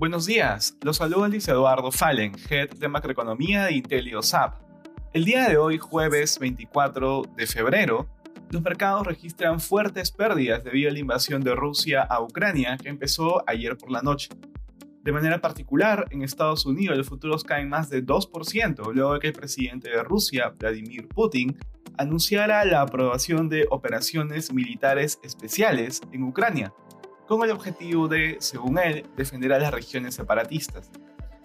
Buenos días, los saluda Luis Eduardo Fallen, Head de Macroeconomía de IntelioSAP. El día de hoy, jueves 24 de febrero, los mercados registran fuertes pérdidas debido a la invasión de Rusia a Ucrania que empezó ayer por la noche. De manera particular, en Estados Unidos los futuros caen más de 2% luego de que el presidente de Rusia, Vladimir Putin, anunciara la aprobación de operaciones militares especiales en Ucrania, con el objetivo de, según él, defender a las regiones separatistas.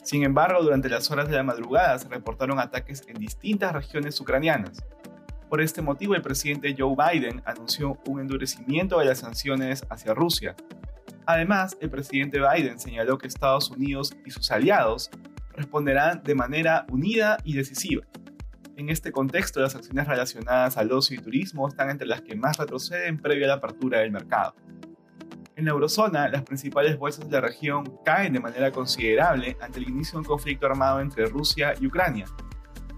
Sin embargo, durante las horas de la madrugada se reportaron ataques en distintas regiones ucranianas. Por este motivo, el presidente Joe Biden anunció un endurecimiento de las sanciones hacia Rusia. Además, el presidente Biden señaló que Estados Unidos y sus aliados responderán de manera unida y decisiva. En este contexto, las acciones relacionadas al ocio y turismo están entre las que más retroceden previo a la apertura del mercado. En la eurozona, las principales bolsas de la región caen de manera considerable ante el inicio de un conflicto armado entre Rusia y Ucrania.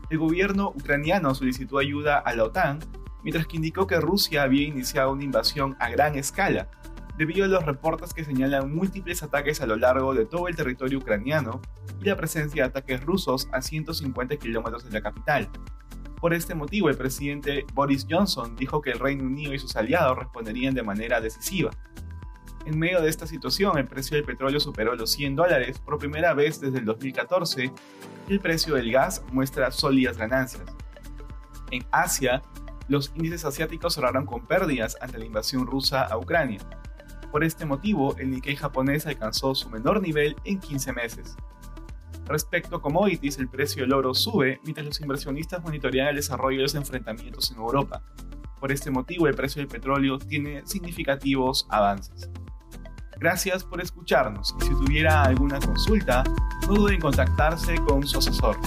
El gobierno ucraniano solicitó ayuda a la OTAN, mientras que indicó que Rusia había iniciado una invasión a gran escala, debido a los reportes que señalan múltiples ataques a lo largo de todo el territorio ucraniano y la presencia de ataques rusos a 150 kilómetros de la capital. Por este motivo, el presidente Boris Johnson dijo que el Reino Unido y sus aliados responderían de manera decisiva. En medio de esta situación, el precio del petróleo superó los 100 dólares por primera vez desde el 2014 y el precio del gas muestra sólidas ganancias. En Asia, los índices asiáticos cerraron con pérdidas ante la invasión rusa a Ucrania. Por este motivo, el Nikkei japonés alcanzó su menor nivel en 15 meses. Respecto a commodities, el precio del oro sube mientras los inversionistas monitorean el desarrollo de los enfrentamientos en Europa. Por este motivo, el precio del petróleo tiene significativos avances. Gracias por escucharnos y si tuviera alguna consulta, no duden en contactarse con su asesor.